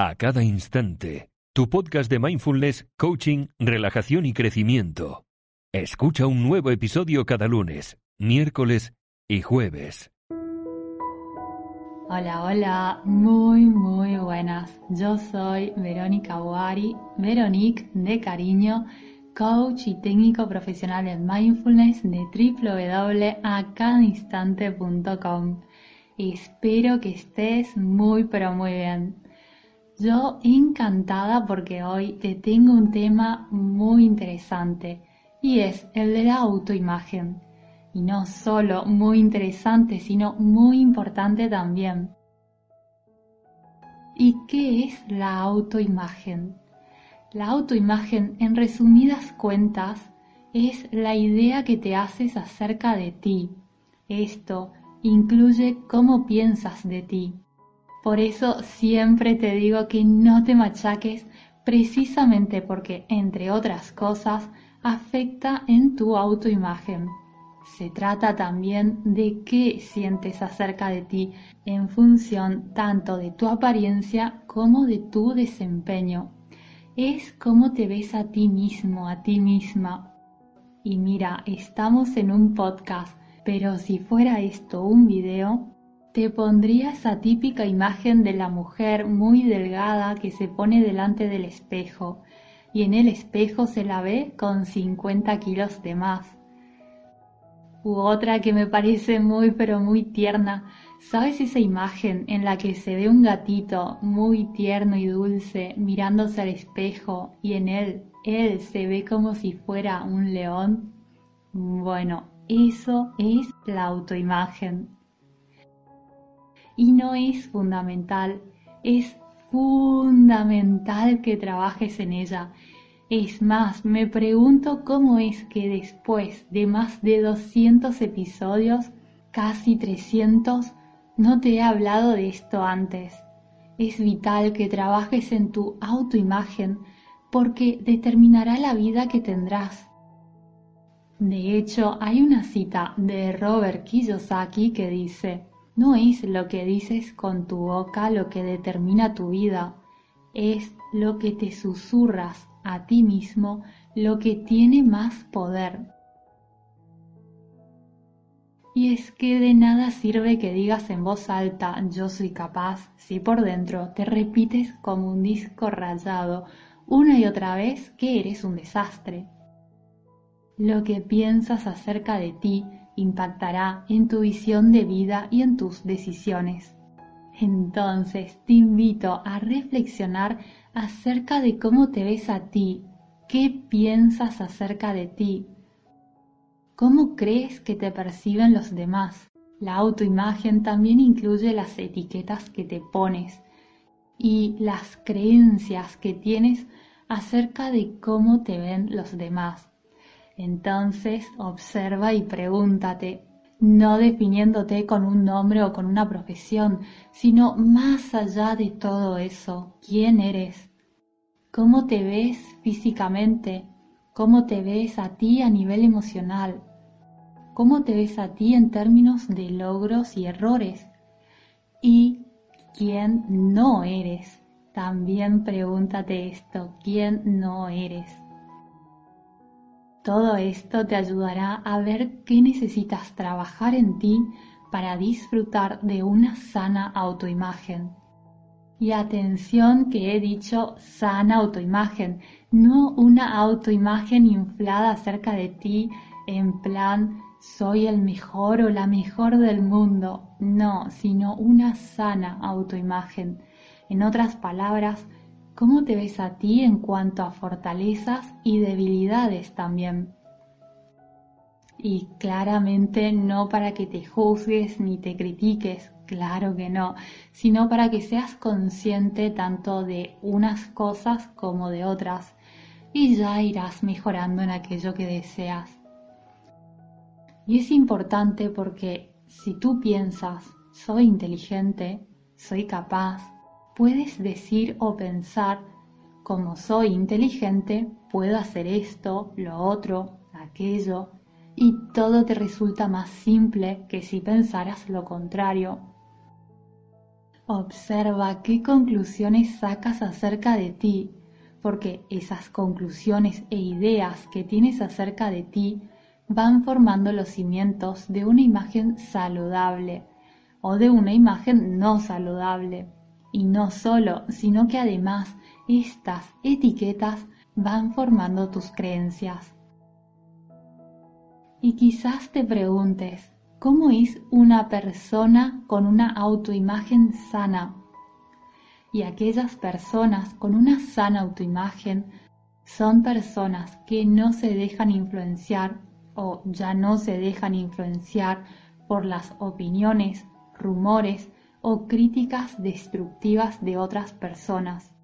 a cada instante. Tu podcast de mindfulness, coaching, relajación y crecimiento. Escucha un nuevo episodio cada lunes, miércoles y jueves. Hola, hola, muy, muy buenas. Yo soy Verónica Boari, Veronique de cariño, coach y técnico profesional en mindfulness de www.acadainstante.com. Espero que estés muy, pero muy bien. Yo encantada porque hoy te tengo un tema muy interesante y es el de la autoimagen y no solo muy interesante, sino muy importante también. ¿Y qué es la autoimagen? La autoimagen, en resumidas cuentas, es la idea que te haces acerca de ti. Esto incluye cómo piensas de ti. Por eso siempre te digo que no te machaques precisamente porque, entre otras cosas, afecta en tu autoimagen. Se trata también de qué sientes acerca de ti en función tanto de tu apariencia como de tu desempeño. Es cómo te ves a ti mismo, a ti misma. Y mira, estamos en un podcast, pero si fuera esto un video, te pondría esa típica imagen de la mujer muy delgada que se pone delante del espejo y en el espejo se la ve con 50 kilos de más u otra que me parece muy pero muy tierna. ¿Sabes esa imagen en la que se ve un gatito muy tierno y dulce mirándose al espejo y en él él se ve como si fuera un león? Bueno, eso es la autoimagen. Y no es fundamental, es fundamental que trabajes en ella es más, me pregunto cómo es que después de más de 200 episodios, casi 300, no te he hablado de esto antes. Es vital que trabajes en tu autoimagen porque determinará la vida que tendrás. De hecho, hay una cita de Robert Kiyosaki que dice, no es lo que dices con tu boca lo que determina tu vida, es lo que te susurras a ti mismo lo que tiene más poder. Y es que de nada sirve que digas en voz alta yo soy capaz si por dentro te repites como un disco rayado una y otra vez que eres un desastre. Lo que piensas acerca de ti impactará en tu visión de vida y en tus decisiones. Entonces te invito a reflexionar acerca de cómo te ves a ti, qué piensas acerca de ti, cómo crees que te perciben los demás. La autoimagen también incluye las etiquetas que te pones y las creencias que tienes acerca de cómo te ven los demás. Entonces observa y pregúntate, no definiéndote con un nombre o con una profesión, sino más allá de todo eso, quién eres, cómo te ves físicamente, cómo te ves a ti a nivel emocional, cómo te ves a ti en términos de logros y errores y quién no eres. También pregúntate esto, ¿quién no eres? Todo esto te ayudará a ver qué necesitas trabajar en ti para disfrutar de una sana autoimagen. Y atención que he dicho sana autoimagen, no una autoimagen inflada acerca de ti en plan soy el mejor o la mejor del mundo, no, sino una sana autoimagen. En otras palabras, ¿Cómo te ves a ti en cuanto a fortalezas y debilidades también? Y claramente no para que te juzgues ni te critiques, claro que no, sino para que seas consciente tanto de unas cosas como de otras y ya irás mejorando en aquello que deseas. Y es importante porque si tú piensas, soy inteligente, soy capaz, puedes decir o pensar, como soy inteligente, puedo hacer esto, lo otro, aquello, y todo te resulta más simple que si pensaras lo contrario. Observa qué conclusiones sacas acerca de ti, porque esas conclusiones e ideas que tienes acerca de ti van formando los cimientos de una imagen saludable o de una imagen no saludable. Y no solo, sino que además estas etiquetas van formando tus creencias. Y quizás te preguntes, ¿cómo es una persona con una autoimagen sana? Y aquellas personas con una sana autoimagen son personas que no se dejan influenciar o ya no se dejan influenciar por las opiniones, rumores o críticas destructivas de otras personas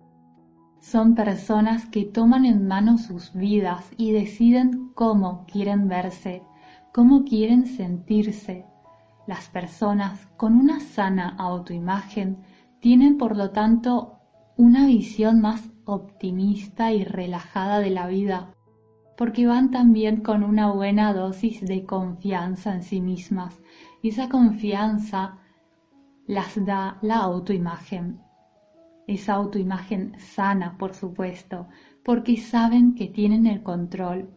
son personas que toman en mano sus vidas y deciden cómo quieren verse, cómo quieren sentirse. Las personas con una sana autoimagen tienen por lo tanto una visión más optimista y relajada de la vida, porque van también con una buena dosis de confianza en sí mismas y esa confianza las da la autoimagen esa autoimagen sana, por supuesto, porque saben que tienen el control.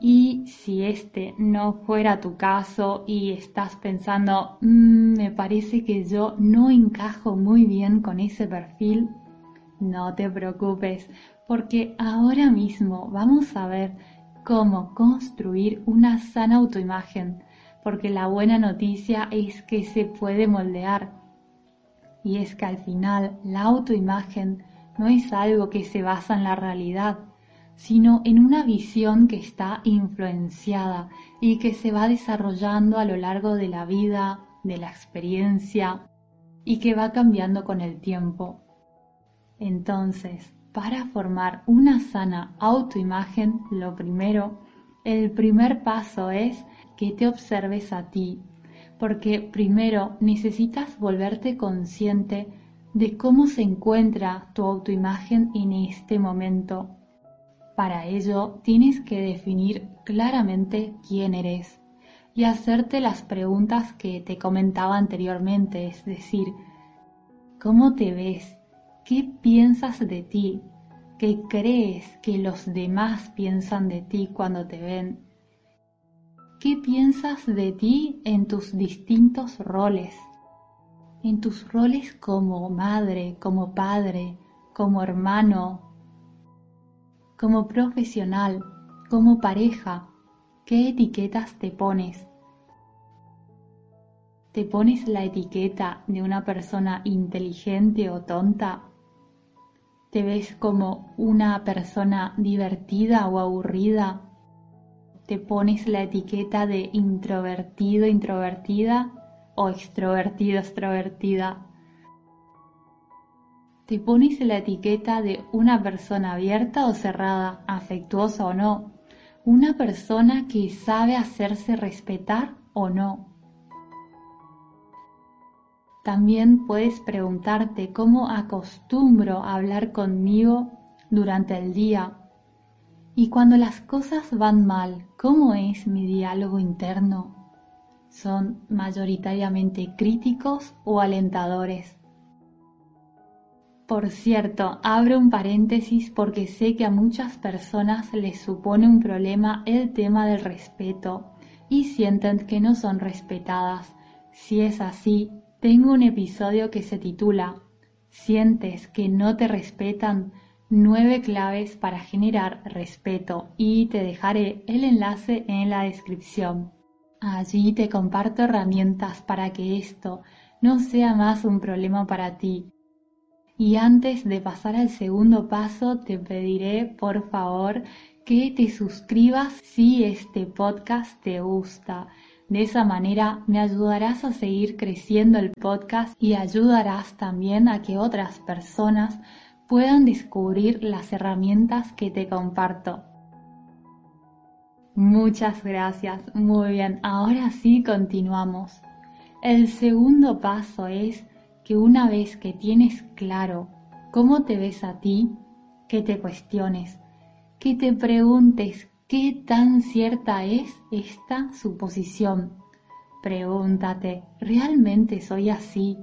Y si este no fuera tu caso y estás pensando, mm, me parece que yo no encajo muy bien con ese perfil, no te preocupes, porque ahora mismo vamos a ver cómo construir una sana autoimagen, porque la buena noticia es que se puede moldear y es que al final la autoimagen no es algo que se basa en la realidad, sino en una visión que está influenciada y que se va desarrollando a lo largo de la vida, de la experiencia y que va cambiando con el tiempo. Entonces, para formar una sana autoimagen, lo primero, el primer paso es que te observes a ti porque primero necesitas volverte consciente de cómo se encuentra tu autoimagen en este momento. Para ello tienes que definir claramente quién eres y hacerte las preguntas que te comentaba anteriormente, es decir, ¿cómo te ves? ¿Qué piensas de ti? ¿Qué crees que los demás piensan de ti cuando te ven? ¿Qué piensas de ti en tus distintos roles? En tus roles como madre, como padre, como hermano, como profesional, como pareja. ¿Qué etiquetas te pones? ¿Te pones la etiqueta de una persona inteligente o tonta? ¿Te ves como una persona divertida o aburrida? Te pones la etiqueta de introvertido, introvertida o extrovertido, extrovertida. Te pones la etiqueta de una persona abierta o cerrada, afectuosa o no, una persona que sabe hacerse respetar o no. También puedes preguntarte cómo acostumbro a hablar conmigo durante el día y cuando las cosas van mal, ¿cómo es mi diálogo interno? ¿Son mayoritariamente críticos o alentadores? Por cierto, abro un paréntesis porque sé que a muchas personas les supone un problema el tema del respeto y sienten que no son respetadas. Si es así, tengo un episodio que se titula ¿Sientes que no te respetan? Nueve claves para generar respeto y te dejaré el enlace en la descripción. Allí te comparto herramientas para que esto no sea más un problema para ti. Y antes de pasar al segundo paso, te pediré por favor que te suscribas si este podcast te gusta. De esa manera me ayudarás a seguir creciendo el podcast y ayudarás también a que otras personas puedan descubrir las herramientas que te comparto. Muchas gracias. Muy bien, ahora sí continuamos. El segundo paso es que una vez que tienes claro cómo te ves a ti, que te cuestiones, que te preguntes qué tan cierta es esta suposición, Pregúntate, ¿realmente soy así?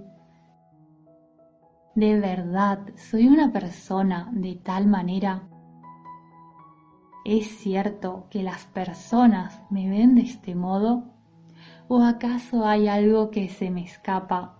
¿De verdad soy una persona de tal manera? ¿Es cierto que las personas me ven de este modo? ¿O acaso hay algo que se me escapa?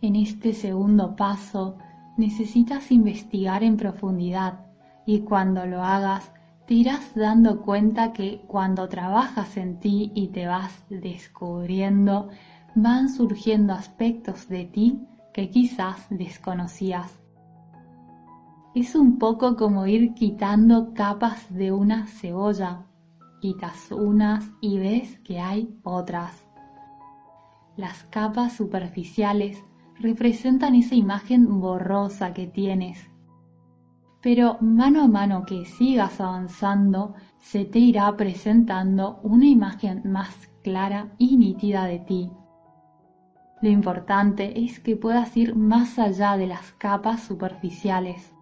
En este segundo paso necesitas investigar en profundidad y cuando lo hagas te irás dando cuenta que cuando trabajas en ti y te vas descubriendo, van surgiendo aspectos de ti quizás desconocías. Es un poco como ir quitando capas de una cebolla. Quitas unas y ves que hay otras. Las capas superficiales representan esa imagen borrosa que tienes. Pero mano a mano que sigas avanzando, se te irá presentando una imagen más clara y nítida de ti. Lo importante es que puedas ir más allá de las capas superficiales.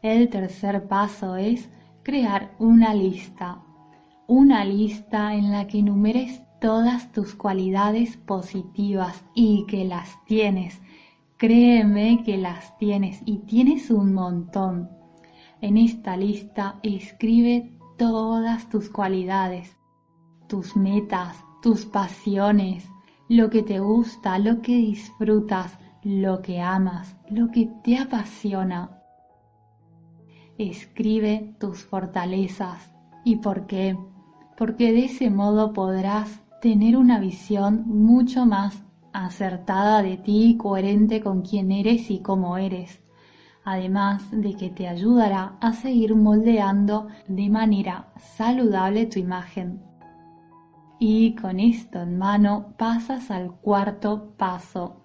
El tercer paso es crear una lista. Una lista en la que enumeres todas tus cualidades positivas y que las tienes. Créeme que las tienes y tienes un montón. En esta lista escribe todas tus cualidades, tus metas, tus pasiones, lo que te gusta, lo que disfrutas, lo que amas, lo que te apasiona. Escribe tus fortalezas. ¿Y por qué? Porque de ese modo podrás tener una visión mucho más acertada de ti y coherente con quién eres y cómo eres, además de que te ayudará a seguir moldeando de manera saludable tu imagen. Y con esto en mano pasas al cuarto paso.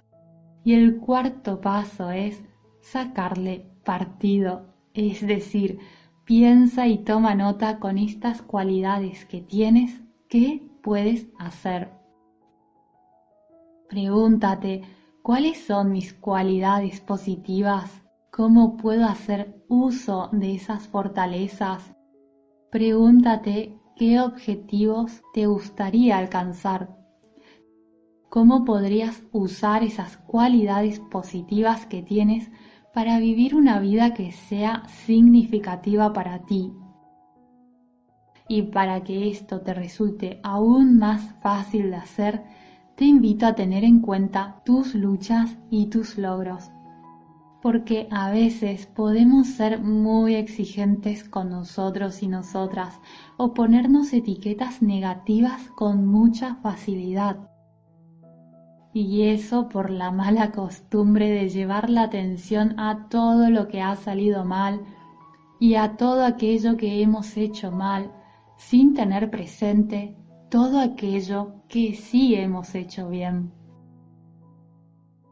Y el cuarto paso es sacarle partido es decir, piensa y toma nota con estas cualidades que tienes, ¿qué puedes hacer? Pregúntate, ¿cuáles son mis cualidades positivas? ¿Cómo puedo hacer uso de esas fortalezas? Pregúntate qué objetivos te gustaría alcanzar. ¿Cómo podrías usar esas cualidades positivas que tienes para vivir una vida que sea significativa para ti. Y para que esto te resulte aún más fácil de hacer, te invito a tener en cuenta tus luchas y tus logros. Porque a veces podemos ser muy exigentes con nosotros y nosotras o ponernos etiquetas negativas con mucha facilidad y eso por la mala costumbre de llevar la atención a todo lo que ha salido mal y a todo aquello que hemos hecho mal, sin tener presente todo aquello que sí hemos hecho bien.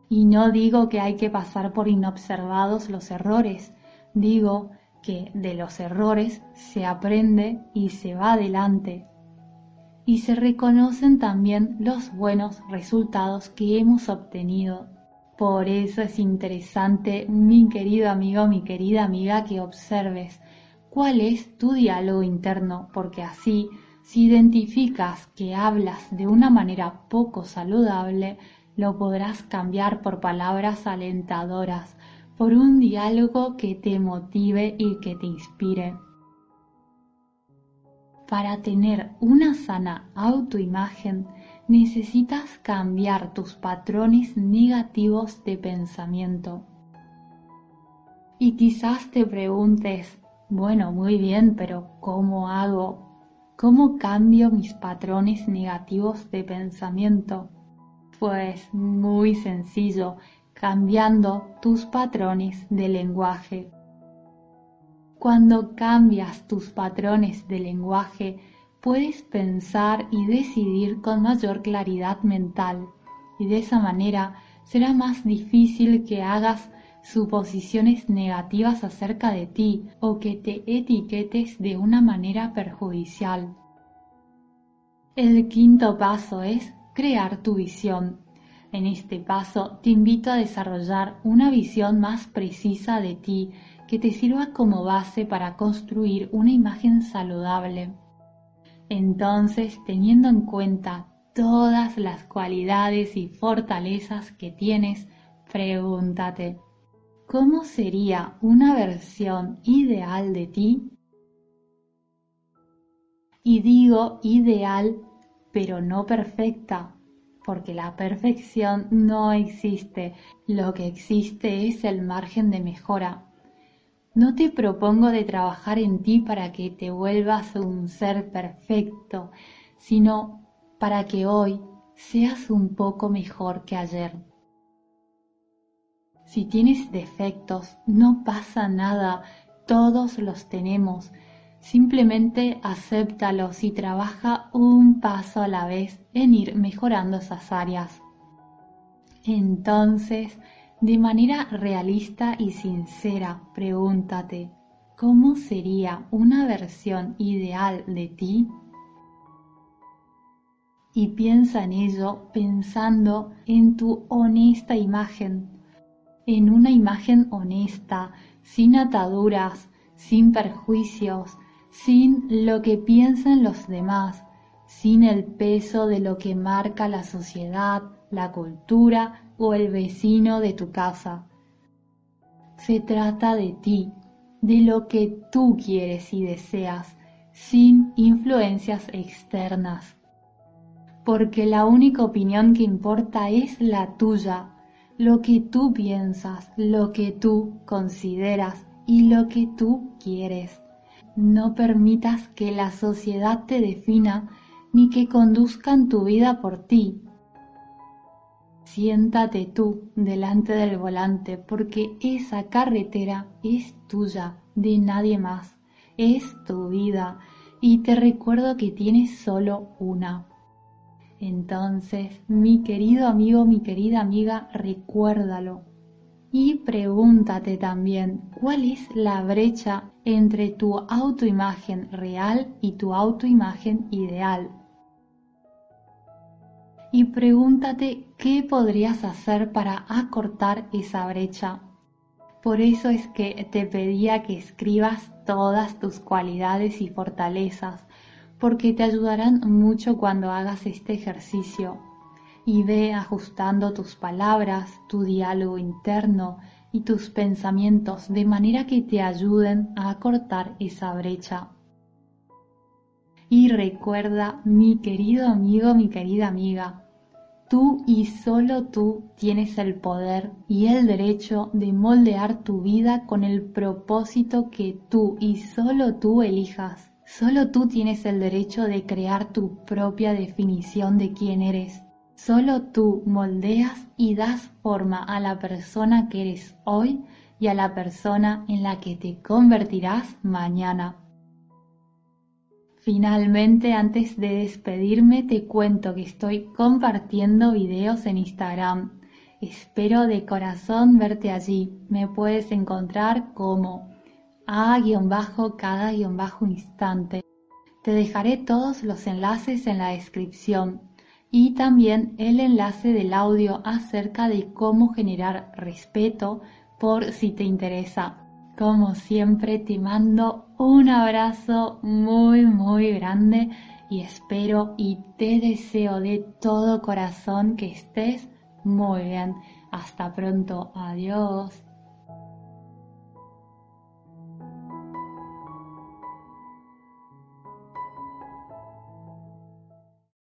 Y no digo que hay que pasar por inobservados los errores, digo que de los errores se aprende y se va adelante y se reconocen también los buenos resultados que hemos obtenido. Por eso es interesante, mi querido amigo, mi querida amiga, que observes cuál es tu diálogo interno, porque así, si identificas que hablas de una manera poco saludable, lo podrás cambiar por palabras alentadoras, por un diálogo que te motive y que te inspire para tener una sana autoimagen necesitas cambiar tus patrones negativos de pensamiento. Y quizás te preguntes, bueno, muy bien, pero ¿cómo hago? ¿Cómo cambio mis patrones negativos de pensamiento? Pues muy sencillo, cambiando tus patrones de lenguaje. Cuando cambias tus patrones de lenguaje, puedes pensar y decidir con mayor claridad mental y de esa manera será más difícil que hagas suposiciones negativas acerca de ti o que te etiquetes de una manera perjudicial. El quinto paso es crear tu visión. En este paso te invito a desarrollar una visión más precisa de ti que te sirva como base para construir una imagen saludable. Entonces, teniendo en cuenta todas las cualidades y fortalezas que tienes, pregúntate, ¿cómo sería una versión ideal de ti? Y digo ideal, pero no perfecta, porque la perfección no existe, lo que existe es el margen de mejora. No te propongo de trabajar en ti para que te vuelvas un ser perfecto, sino para que hoy seas un poco mejor que ayer. Si tienes defectos, no pasa nada, todos los tenemos. Simplemente acéptalos y trabaja un paso a la vez en ir mejorando esas áreas. Entonces, de manera realista y sincera, pregúntate, ¿cómo sería una versión ideal de ti? Y piensa en ello pensando en tu honesta imagen, en una imagen honesta, sin ataduras, sin perjuicios, sin lo que piensan los demás, sin el peso de lo que marca la sociedad, la cultura o el vecino de tu casa. Se trata de ti, de lo que tú quieres y deseas, sin influencias externas. Porque la única opinión que importa es la tuya, lo que tú piensas, lo que tú consideras y lo que tú quieres. No permitas que la sociedad te defina ni que conduzcan tu vida por ti. Siéntate tú delante del volante porque esa carretera es tuya, de nadie más. Es tu vida y te recuerdo que tienes solo una. Entonces, mi querido amigo, mi querida amiga, recuérdalo. Y pregúntate también cuál es la brecha entre tu autoimagen real y tu autoimagen ideal y pregúntate qué podrías hacer para acortar esa brecha. Por eso es que te pedía que escribas todas tus cualidades y fortalezas, porque te ayudarán mucho cuando hagas este ejercicio. Y ve ajustando tus palabras, tu diálogo interno y tus pensamientos de manera que te ayuden a acortar esa brecha. Y recuerda, mi querido amigo, mi querida amiga, tú y solo tú tienes el poder y el derecho de moldear tu vida con el propósito que tú y solo tú elijas. Solo tú tienes el derecho de crear tu propia definición de quién eres. Solo tú moldeas y das forma a la persona que eres hoy y a la persona en la que te convertirás mañana. Finalmente, antes de despedirme, te cuento que estoy compartiendo videos en Instagram. Espero de corazón verte allí. Me puedes encontrar como a-cada-instante. Te dejaré todos los enlaces en la descripción y también el enlace del audio acerca de cómo generar respeto por si te interesa. Como siempre te mando un abrazo muy muy grande y espero y te deseo de todo corazón que estés muy bien. Hasta pronto. Adiós.